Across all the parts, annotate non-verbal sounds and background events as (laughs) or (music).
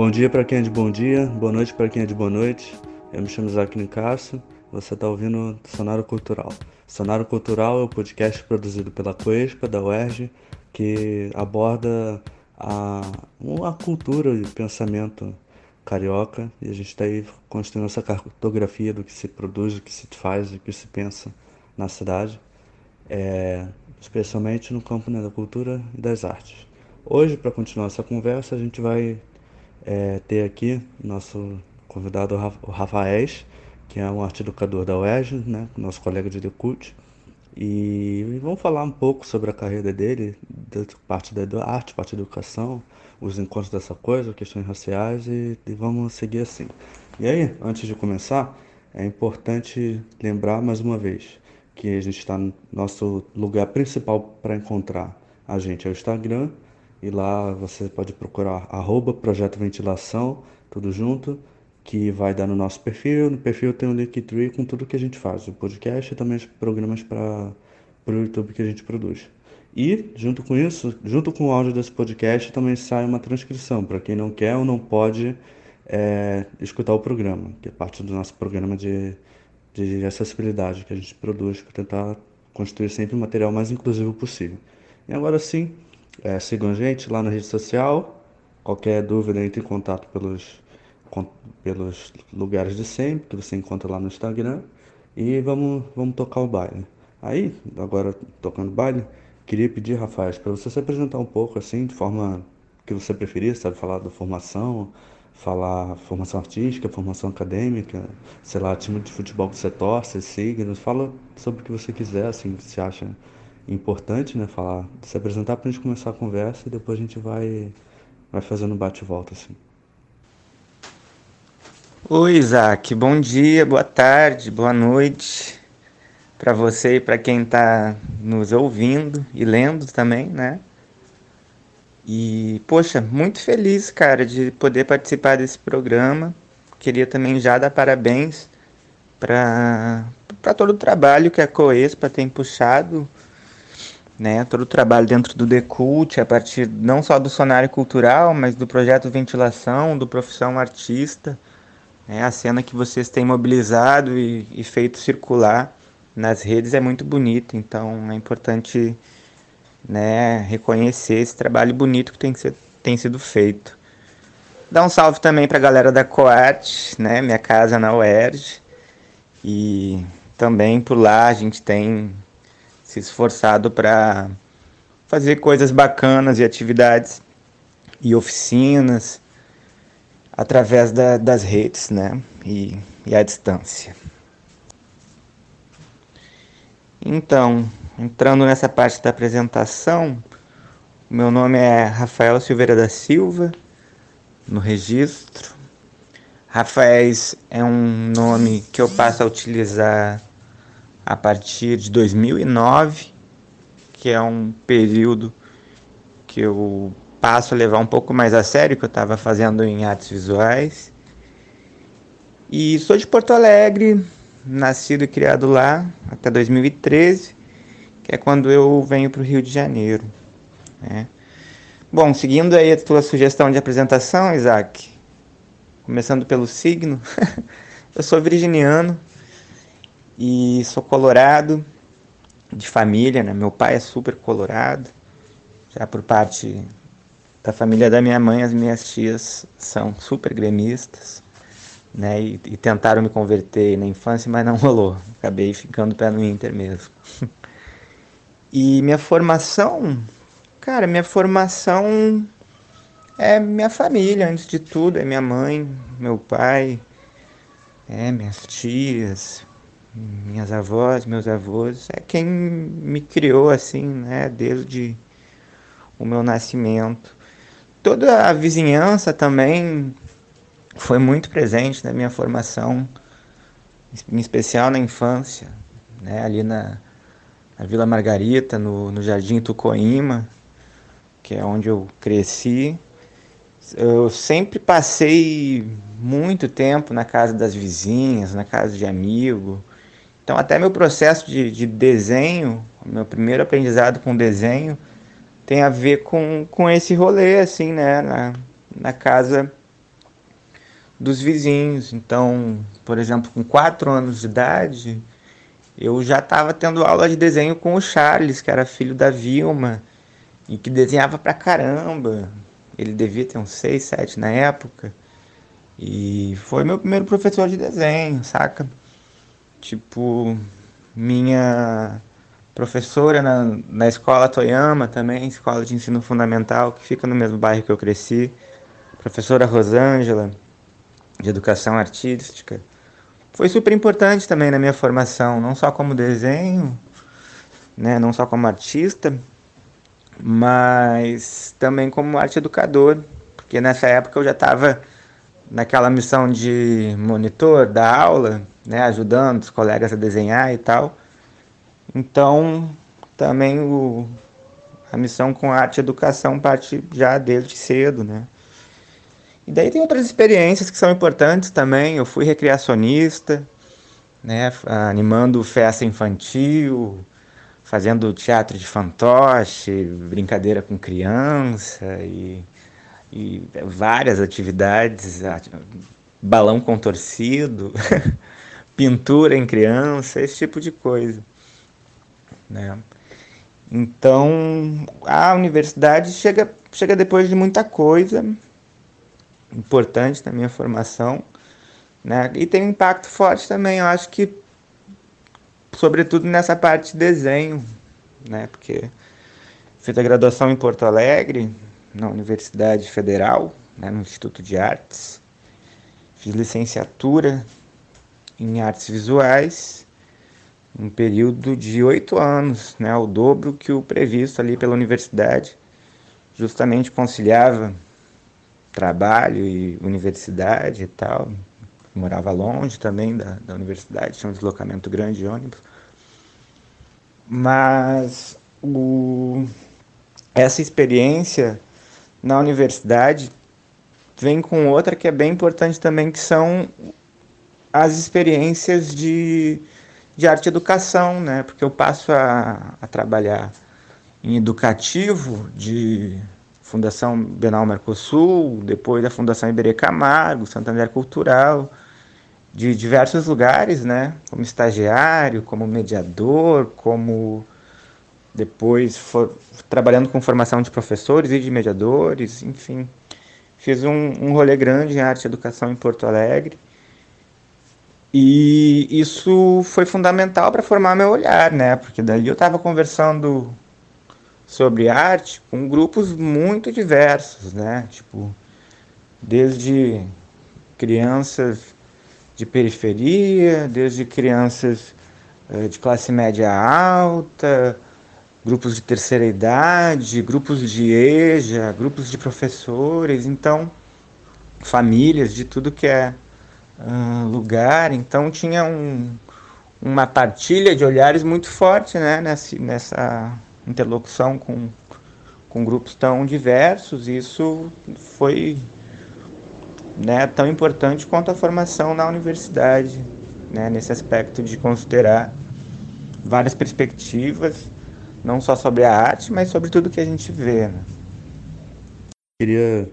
Bom dia para quem é de bom dia, boa noite para quem é de boa noite. Eu me chamo Isaac Nicasso, você está ouvindo Sonário Cultural. Sonário Cultural é o um podcast produzido pela Coespa, da UERJ, que aborda a, a cultura e pensamento carioca e a gente está aí construindo essa cartografia do que se produz, do que se faz, do que se pensa na cidade, é, especialmente no campo né, da cultura e das artes. Hoje, para continuar essa conversa, a gente vai é, ter aqui nosso convidado, o que é um arte educador da UERJ, né, nosso colega de Decult, e vamos falar um pouco sobre a carreira dele, parte da arte, parte da educação, os encontros dessa coisa, questões raciais e, e vamos seguir assim. E aí, antes de começar, é importante lembrar mais uma vez que a gente está no nosso lugar principal para encontrar a gente é o Instagram e lá você pode procurar arroba Projeto Ventilação, tudo junto, que vai dar no nosso perfil. No perfil tem um Linktree com tudo que a gente faz, o podcast e também os programas para o YouTube que a gente produz. E, junto com isso, junto com o áudio desse podcast, também sai uma transcrição para quem não quer ou não pode é, escutar o programa, que é parte do nosso programa de, de acessibilidade que a gente produz para tentar construir sempre o material mais inclusivo possível. E agora sim, é, sigam a gente lá na rede social. Qualquer dúvida, entre em contato pelos, com, pelos lugares de sempre, que você encontra lá no Instagram. E vamos, vamos tocar o baile. Aí, agora tocando baile, Queria pedir, Rafael, para você se apresentar um pouco assim, de forma que você preferir, sabe? Falar da formação, falar formação artística, formação acadêmica, sei lá, time de futebol que você torce, signos, fala sobre o que você quiser, assim, que você acha importante, né? Falar, se apresentar para a gente começar a conversa e depois a gente vai, vai fazendo bate-volta, assim. Oi, Isaac, bom dia, boa tarde, boa noite para você e para quem está nos ouvindo e lendo também, né? E, poxa, muito feliz, cara, de poder participar desse programa. Queria também já dar parabéns para todo o trabalho que a Coespa tem puxado, né? Todo o trabalho dentro do Decult, a partir não só do Sonário Cultural, mas do projeto Ventilação, do Profissão Artista, né? A cena que vocês têm mobilizado e, e feito circular nas redes é muito bonito, então é importante né, reconhecer esse trabalho bonito que tem, que ser, tem sido feito. Dá um salve também para a galera da Coat, né, minha casa na UERJ, e também por lá a gente tem se esforçado para fazer coisas bacanas e atividades e oficinas através da, das redes, né, e, e à distância. Então, entrando nessa parte da apresentação, meu nome é Rafael Silveira da Silva, no registro. Rafaéis é um nome que eu passo a utilizar a partir de 2009, que é um período que eu passo a levar um pouco mais a sério, que eu estava fazendo em artes visuais. E sou de Porto Alegre, nascido e criado lá até 2013, que é quando eu venho para o Rio de Janeiro. Né? Bom, seguindo aí a tua sugestão de apresentação, Isaac, começando pelo signo, (laughs) eu sou virginiano e sou colorado de família, né? Meu pai é super colorado, já por parte da família da minha mãe, as minhas tias são super gremistas né? E, e, tentaram me converter na infância, mas não (laughs) rolou. Acabei ficando pé no Inter mesmo. (laughs) e minha formação, cara, minha formação é minha família, antes de tudo, é minha mãe, meu pai, é minhas tias, minhas avós, meus avós, é quem me criou assim, né, desde o meu nascimento. Toda a vizinhança também foi muito presente na minha formação, em especial na infância, né, ali na, na Vila Margarita, no, no Jardim Tucoíma, que é onde eu cresci. Eu sempre passei muito tempo na casa das vizinhas, na casa de amigo. Então, até meu processo de, de desenho, meu primeiro aprendizado com desenho, tem a ver com, com esse rolê, assim, né? Na, na casa dos vizinhos. Então, por exemplo, com quatro anos de idade, eu já estava tendo aula de desenho com o Charles, que era filho da Vilma, e que desenhava pra caramba. Ele devia ter uns seis, sete na época. E foi meu primeiro professor de desenho, saca? Tipo, minha professora na, na escola Toyama também, escola de ensino fundamental, que fica no mesmo bairro que eu cresci. Professora Rosângela, de educação artística. Foi super importante também na minha formação, não só como desenho, né, não só como artista, mas também como arte educador, porque nessa época eu já estava naquela missão de monitor da aula, né, ajudando os colegas a desenhar e tal. Então, também o, a missão com arte e educação parte já desde cedo, né? E daí tem outras experiências que são importantes também. Eu fui recreacionista, né, animando festa infantil, fazendo teatro de fantoche, brincadeira com criança e, e várias atividades, balão contorcido, (laughs) pintura em criança, esse tipo de coisa. Né? Então, a universidade chega, chega depois de muita coisa importante na minha formação, né? E tem um impacto forte também, eu acho que sobretudo nessa parte de desenho, né? Porque fiz a graduação em Porto Alegre, na Universidade Federal, né, no Instituto de Artes. Fiz licenciatura em artes visuais, um período de oito anos, né, o dobro que o previsto ali pela universidade, justamente conciliava trabalho e universidade e tal. Morava longe também da, da universidade, tinha um deslocamento grande de ônibus. Mas o, essa experiência na universidade vem com outra que é bem importante também, que são as experiências de, de arte educação, né? Porque eu passo a, a trabalhar em educativo de Fundação Bienal Mercosul, depois da Fundação Iberê Camargo, Santander Cultural, de diversos lugares, né? Como estagiário, como mediador, como depois for, trabalhando com formação de professores e de mediadores, enfim. Fiz um, um rolê grande em arte e educação em Porto Alegre. E isso foi fundamental para formar meu olhar, né? Porque daí eu estava conversando sobre arte com grupos muito diversos, né? Tipo, desde crianças de periferia, desde crianças uh, de classe média alta, grupos de terceira idade, grupos de EJA, grupos de professores, então famílias de tudo que é lugar, então tinha um, uma partilha de olhares muito forte, né, nessa, nessa interlocução com, com grupos tão diversos, isso foi né, tão importante quanto a formação na universidade, né, nesse aspecto de considerar várias perspectivas, não só sobre a arte, mas sobre tudo que a gente vê. Né. Queria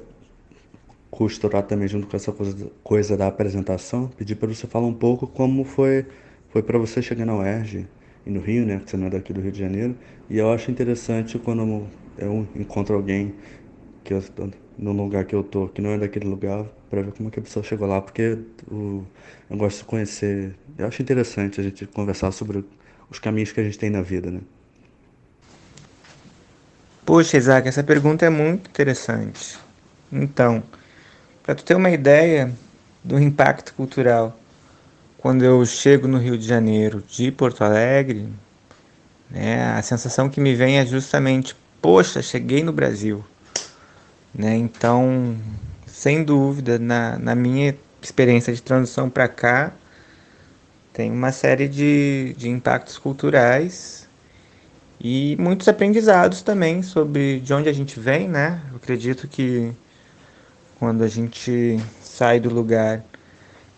costurar também junto com essa coisa, coisa da apresentação, pedir para você falar um pouco como foi foi para você chegar na UERJ, e no Rio, né? Que você não é daqui do Rio de Janeiro. E eu acho interessante quando eu encontro alguém que eu no lugar que eu tô, que não é daquele lugar, para ver como é que a pessoa chegou lá, porque o, eu gosto de conhecer. Eu acho interessante a gente conversar sobre os caminhos que a gente tem na vida, né? Poxa, Isaac, essa pergunta é muito interessante. Então, para tu ter uma ideia do impacto cultural quando eu chego no Rio de Janeiro de Porto Alegre, né, a sensação que me vem é justamente, poxa, cheguei no Brasil. Né? Então, sem dúvida, na, na minha experiência de transição para cá, tem uma série de, de impactos culturais e muitos aprendizados também sobre de onde a gente vem, né? Eu acredito que quando a gente sai do lugar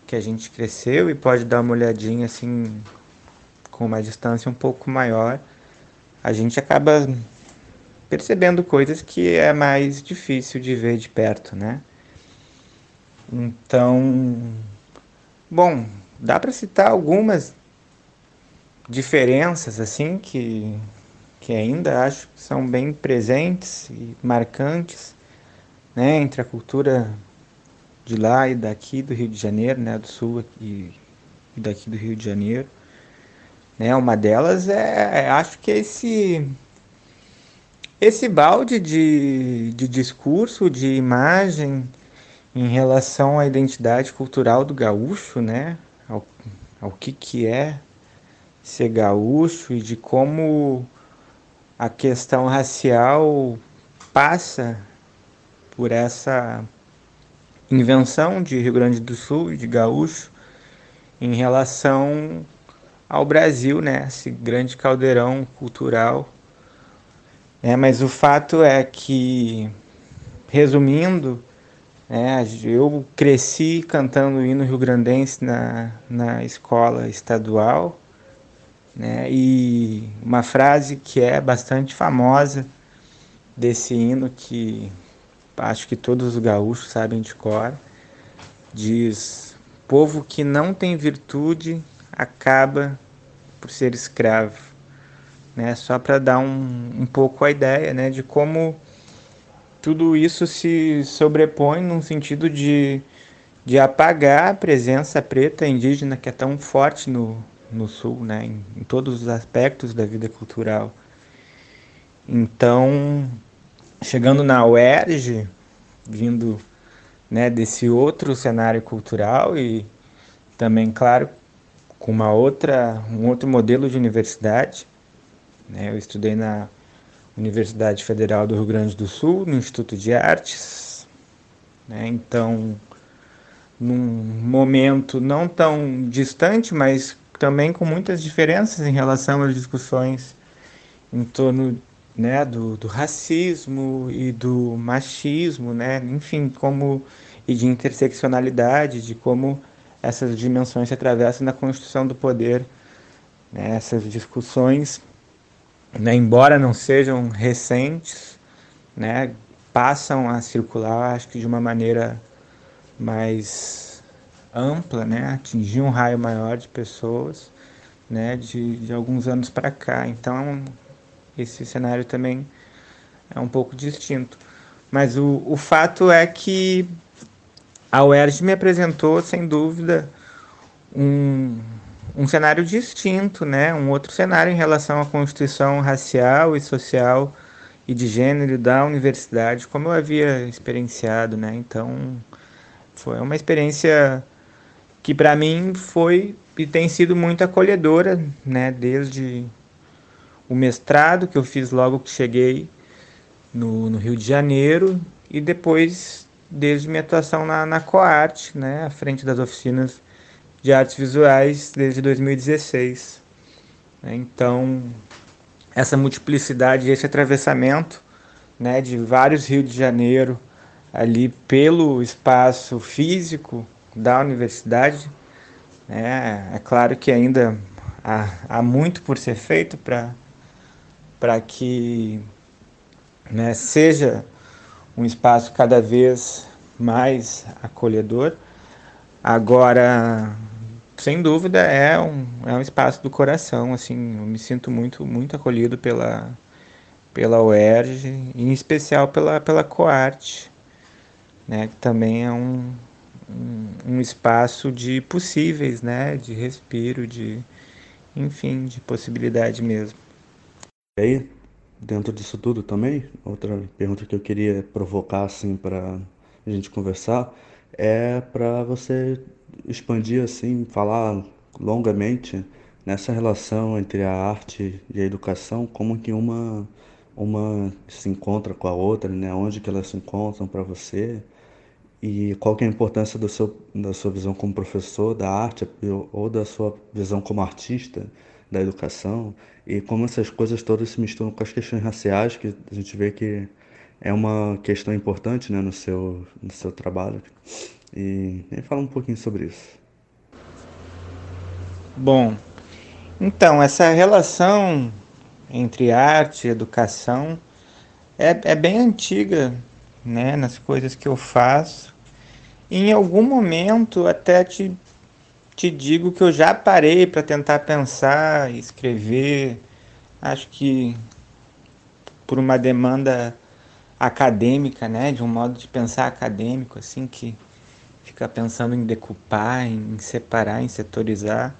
que a gente cresceu e pode dar uma olhadinha assim com uma distância um pouco maior, a gente acaba percebendo coisas que é mais difícil de ver de perto, né? Então, bom, dá para citar algumas diferenças assim que que ainda acho que são bem presentes e marcantes, né, entre a cultura de lá e daqui do Rio de Janeiro, né, do Sul e, e daqui do Rio de Janeiro. Né, uma delas é, acho que é esse esse balde de, de discurso, de imagem em relação à identidade cultural do gaúcho, né, ao, ao que que é ser gaúcho e de como a questão racial passa por essa invenção de Rio Grande do Sul de gaúcho em relação ao Brasil, né? Esse grande caldeirão cultural. É, mas o fato é que, resumindo, é, eu cresci cantando o hino rio-grandense na, na escola estadual né? E uma frase que é bastante famosa desse hino que acho que todos os gaúchos sabem de cor, diz: "Povo que não tem virtude acaba por ser escravo", né? Só para dar um, um pouco a ideia, né, de como tudo isso se sobrepõe num sentido de, de apagar a presença preta indígena que é tão forte no, no Sul, né, em, em todos os aspectos da vida cultural. Então, chegando na UERJ, vindo né, desse outro cenário cultural e também, claro, com uma outra, um outro modelo de universidade. Né? Eu estudei na Universidade Federal do Rio Grande do Sul, no Instituto de Artes. Né? Então, num momento não tão distante, mas também com muitas diferenças em relação às discussões em torno né, do, do racismo e do machismo, né, enfim, como e de interseccionalidade, de como essas dimensões se atravessam na construção do poder. Né, essas discussões, né, embora não sejam recentes, né, passam a circular, acho que de uma maneira mais ampla, né, atingir um raio maior de pessoas, né, de, de alguns anos para cá. Então, esse cenário também é um pouco distinto. Mas o, o fato é que a UERJ me apresentou, sem dúvida, um, um cenário distinto, né? um outro cenário em relação à constituição racial e social e de gênero da universidade, como eu havia experienciado. Né? Então, foi uma experiência que para mim foi e tem sido muito acolhedora, né, desde o mestrado que eu fiz logo que cheguei no, no Rio de Janeiro e depois desde minha atuação na, na Coarte, né, à frente das oficinas de artes visuais desde 2016. Então, essa multiplicidade, esse atravessamento né, de vários Rio de Janeiro ali pelo espaço físico da universidade. É, é claro que ainda há, há muito por ser feito para que né, seja um espaço cada vez mais acolhedor. Agora, sem dúvida, é um, é um espaço do coração. Assim, eu me sinto muito, muito acolhido pela, pela UERJ, em especial pela, pela Coarte, né, que também é um, um, espaço de possíveis, né? De respiro, de enfim, de possibilidade mesmo. E aí, dentro disso tudo também, outra pergunta que eu queria provocar assim para a gente conversar é para você expandir assim, falar longamente nessa relação entre a arte e a educação, como que uma uma se encontra com a outra, né? Onde que elas se encontram para você? E qual que é a importância do seu, da sua visão como professor da arte ou da sua visão como artista da educação e como essas coisas todas se misturam com as questões raciais que a gente vê que é uma questão importante né, no, seu, no seu trabalho. E, e fala um pouquinho sobre isso. Bom, então, essa relação entre arte e educação é, é bem antiga né, nas coisas que eu faço em algum momento até te, te digo que eu já parei para tentar pensar, escrever. Acho que por uma demanda acadêmica, né, de um modo de pensar acadêmico, assim, que fica pensando em decupar, em separar, em setorizar.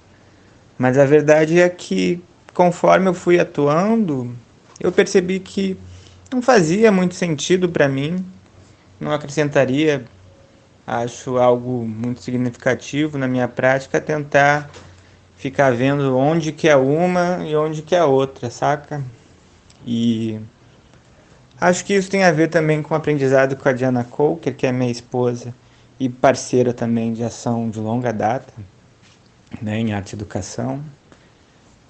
Mas a verdade é que conforme eu fui atuando, eu percebi que não fazia muito sentido para mim, não acrescentaria, acho algo muito significativo na minha prática tentar ficar vendo onde que é uma e onde que é outra, saca? E acho que isso tem a ver também com o aprendizado com a Diana Coker, que é minha esposa e parceira também de ação de longa data, né, em arte e educação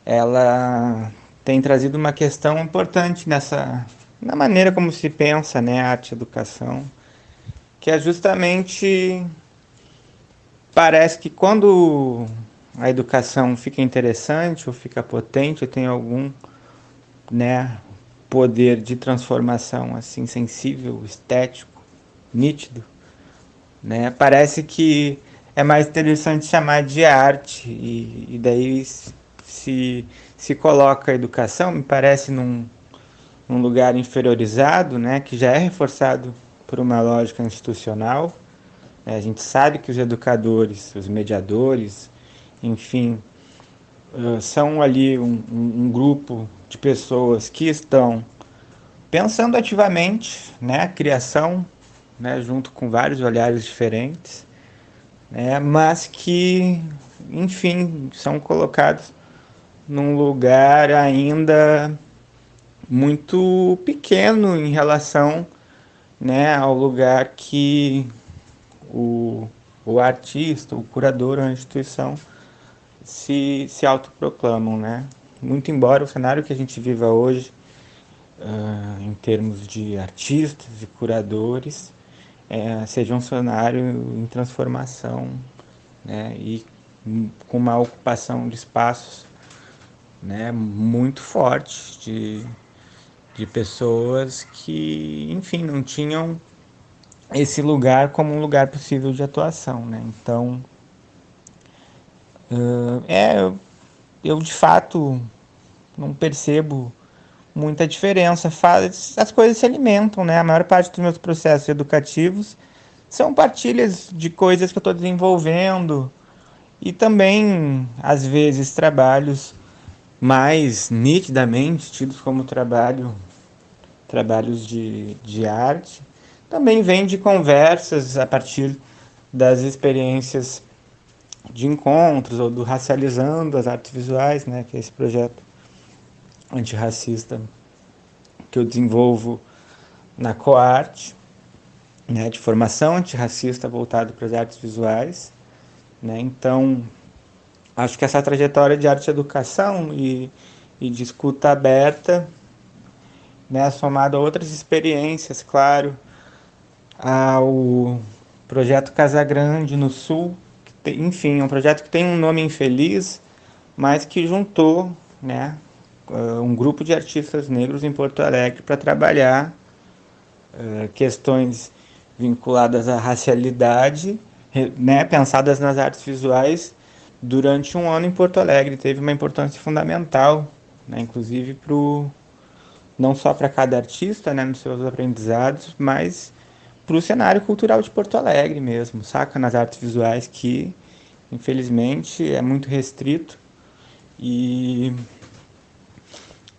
ela tem trazido uma questão importante nessa na maneira como se pensa, né, arte e educação, que é justamente parece que quando a educação fica interessante ou fica potente, ou tem algum, né, poder de transformação assim sensível, estético, nítido, né? Parece que é mais interessante chamar de arte e, e daí se, se coloca a educação, me parece, num, num lugar inferiorizado, né, que já é reforçado por uma lógica institucional. É, a gente sabe que os educadores, os mediadores, enfim, são ali um, um, um, grupo de pessoas que estão pensando ativamente né, a criação, né, junto com vários olhares diferentes, né, mas que, enfim, são colocados num lugar ainda muito pequeno em relação né, ao lugar que o, o artista, o curador, a instituição se, se autoproclamam. Né? Muito embora o cenário que a gente viva hoje, uh, em termos de artistas e curadores, é, seja um cenário em transformação né, e com uma ocupação de espaços né, muito forte de, de pessoas que, enfim, não tinham esse lugar como um lugar possível de atuação, né? Então, uh, é, eu, de fato não percebo muita diferença. Faz, as coisas se alimentam, né? A maior parte dos meus processos educativos são partilhas de coisas que eu estou desenvolvendo e também, às vezes, trabalhos mais nitidamente tidos como trabalho, trabalhos de, de arte, também vem de conversas a partir das experiências de encontros ou do Racializando as Artes Visuais, né, que é esse projeto antirracista que eu desenvolvo na Coarte, né, de formação antirracista voltado para as artes visuais. Né, então, acho que essa trajetória de arte e educação e, e de escuta aberta, né, somado a outras experiências, claro, ao projeto Casa Grande no Sul, tem, enfim, um projeto que tem um nome infeliz, mas que juntou, né, uh, um grupo de artistas negros em Porto Alegre para trabalhar uh, questões vinculadas à racialidade, né, pensadas nas artes visuais durante um ano em Porto Alegre. Teve uma importância fundamental, né, inclusive pro, não só para cada artista né, nos seus aprendizados, mas para o cenário cultural de Porto Alegre mesmo, saca? Nas artes visuais que, infelizmente, é muito restrito. E,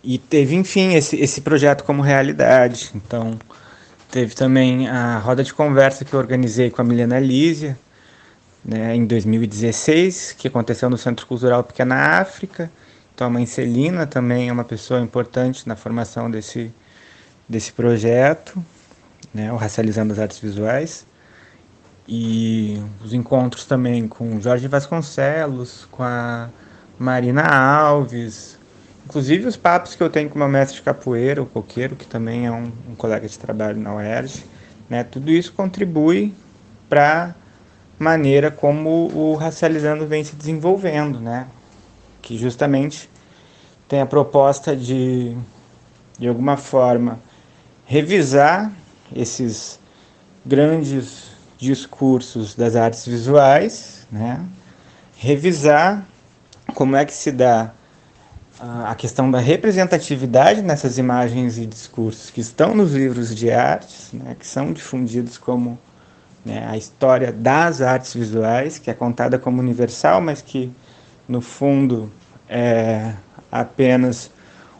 e teve, enfim, esse, esse projeto como realidade. Então, teve também a roda de conversa que eu organizei com a Milena Lísia, né, em 2016, que aconteceu no Centro Cultural Pequena África. Então a mãe Celina também é uma pessoa importante na formação desse, desse projeto, né, o Racializando as Artes Visuais. E os encontros também com Jorge Vasconcelos, com a Marina Alves, inclusive os papos que eu tenho com meu mestre de capoeira, o Coqueiro, que também é um, um colega de trabalho na UERJ. Né, tudo isso contribui para maneira como o Racializando vem se desenvolvendo, né? Que justamente tem a proposta de, de alguma forma, revisar esses grandes discursos das artes visuais, né? revisar como é que se dá a questão da representatividade nessas imagens e discursos que estão nos livros de artes, né, que são difundidos como né, a história das artes visuais, que é contada como universal, mas que no fundo é apenas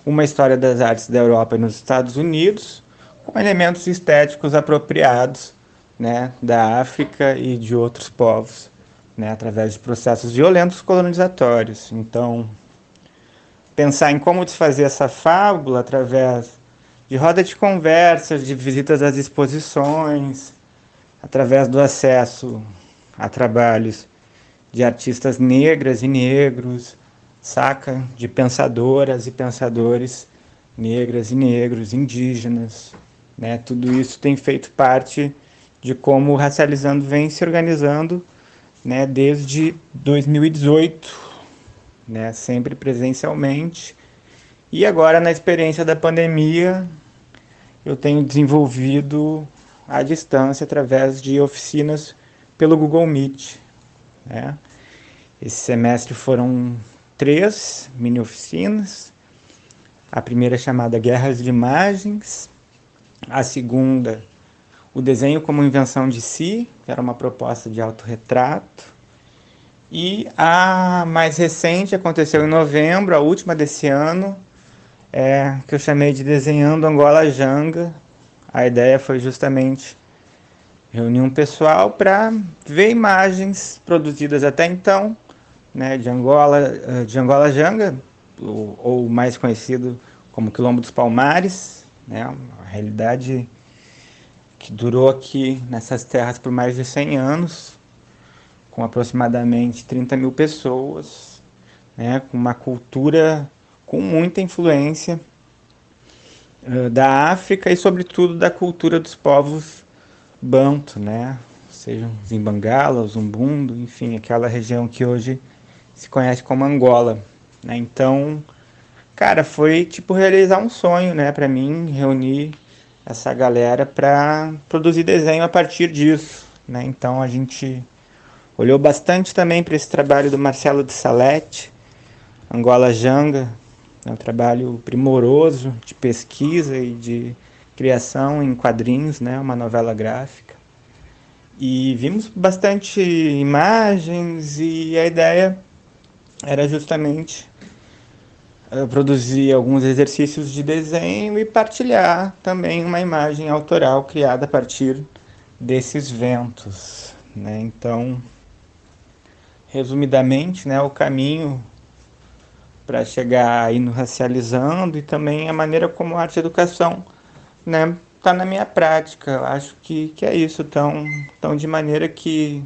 uma história das artes da Europa e nos Estados Unidos, com elementos estéticos apropriados né, da África e de outros povos, né, através de processos violentos colonizatórios. Então, pensar em como desfazer essa fábula através de roda de conversas, de visitas às exposições, através do acesso a trabalhos de artistas negras e negros, saca? De pensadoras e pensadores negras e negros, indígenas, né? Tudo isso tem feito parte de como o Racializando vem se organizando, né, desde 2018, né, sempre presencialmente. E agora, na experiência da pandemia, eu tenho desenvolvido à distância através de oficinas pelo Google Meet. Né? Esse semestre foram três mini oficinas. A primeira chamada Guerras de Imagens, a segunda, o desenho como invenção de si, que era uma proposta de autorretrato, e a mais recente aconteceu em novembro, a última desse ano, é, que eu chamei de Desenhando Angola Janga. A ideia foi justamente reunir um pessoal para ver imagens produzidas até então, né, de Angola, eh, de Angola Janga, ou, ou mais conhecido como Quilombo dos Palmares, né, uma realidade que durou aqui nessas terras por mais de 100 anos, com aproximadamente 30 mil pessoas, né, com uma cultura com muita influência da África e, sobretudo, da cultura dos povos banto, né, sejam Zimbangala, Zumbundo, enfim, aquela região que hoje se conhece como Angola. Né? Então, cara, foi tipo realizar um sonho, né, para mim, reunir essa galera para produzir desenho a partir disso, né? Então a gente Olhou bastante também para esse trabalho do Marcelo de Salete, Angola Janga, é um trabalho primoroso de pesquisa e de criação em quadrinhos, né, uma novela gráfica. E vimos bastante imagens e a ideia era justamente uh, produzir alguns exercícios de desenho e partilhar também uma imagem autoral criada a partir desses ventos, né? Então, resumidamente, né, o caminho para chegar aí no racializando e também a maneira como a arte educação, né, tá na minha prática. Eu acho que, que é isso, tão, tão de maneira que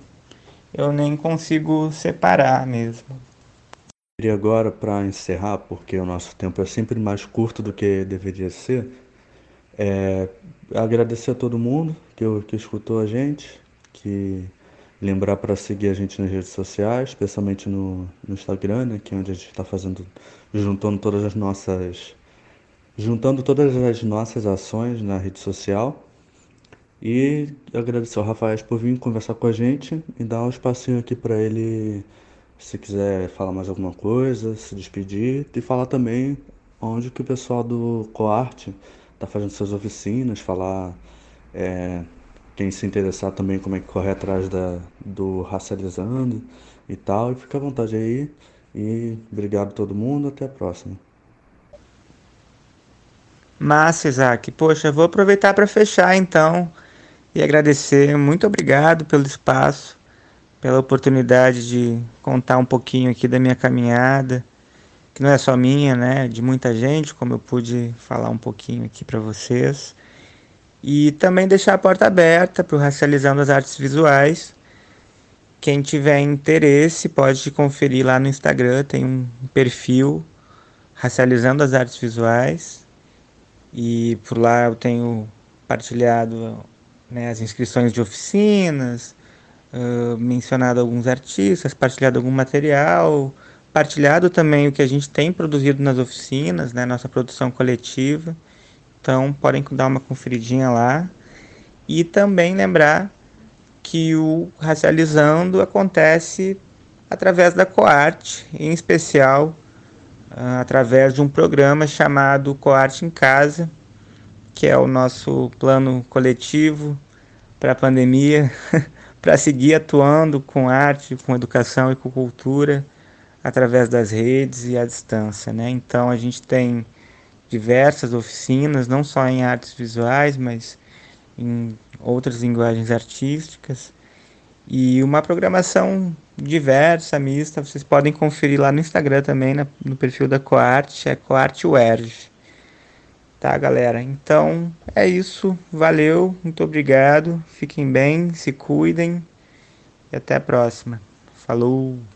eu nem consigo separar mesmo. E agora, para encerrar, porque o nosso tempo é sempre mais curto do que deveria ser, é agradecer a todo mundo que, que escutou a gente, que Lembrar para seguir a gente nas redes sociais, especialmente no, no Instagram, né, que é onde a gente está fazendo, juntando todas as nossas, juntando todas as nossas ações na rede social. E agradecer ao Rafael por vir conversar com a gente e dar um espacinho aqui para ele, se quiser falar mais alguma coisa, se despedir e falar também onde que o pessoal do Coarte está fazendo suas oficinas, falar é, quem se interessar também como é que corre atrás da, do racializando e tal. E fica à vontade aí. E obrigado a todo mundo. Até a próxima. Massa, Isaac. Poxa, vou aproveitar para fechar então e agradecer. Muito obrigado pelo espaço, pela oportunidade de contar um pouquinho aqui da minha caminhada, que não é só minha, né? De muita gente, como eu pude falar um pouquinho aqui para vocês. E também deixar a porta aberta para o Racializando as Artes Visuais. Quem tiver interesse pode conferir lá no Instagram, tem um perfil Racializando as Artes Visuais. E por lá eu tenho partilhado né, as inscrições de oficinas, uh, mencionado alguns artistas, partilhado algum material, partilhado também o que a gente tem produzido nas oficinas, né, nossa produção coletiva. Então podem dar uma conferidinha lá. E também lembrar que o Racializando acontece através da Coarte, em especial uh, através de um programa chamado Coarte em Casa, que é o nosso plano coletivo para a pandemia, (laughs) para seguir atuando com arte, com educação e com cultura através das redes e à distância, né? Então a gente tem diversas oficinas, não só em artes visuais, mas em outras linguagens artísticas e uma programação diversa, mista. Vocês podem conferir lá no Instagram também, na, no perfil da Coarte, é Coarte. Tá, galera? Então é isso. Valeu, muito obrigado. Fiquem bem, se cuidem e até a próxima. Falou!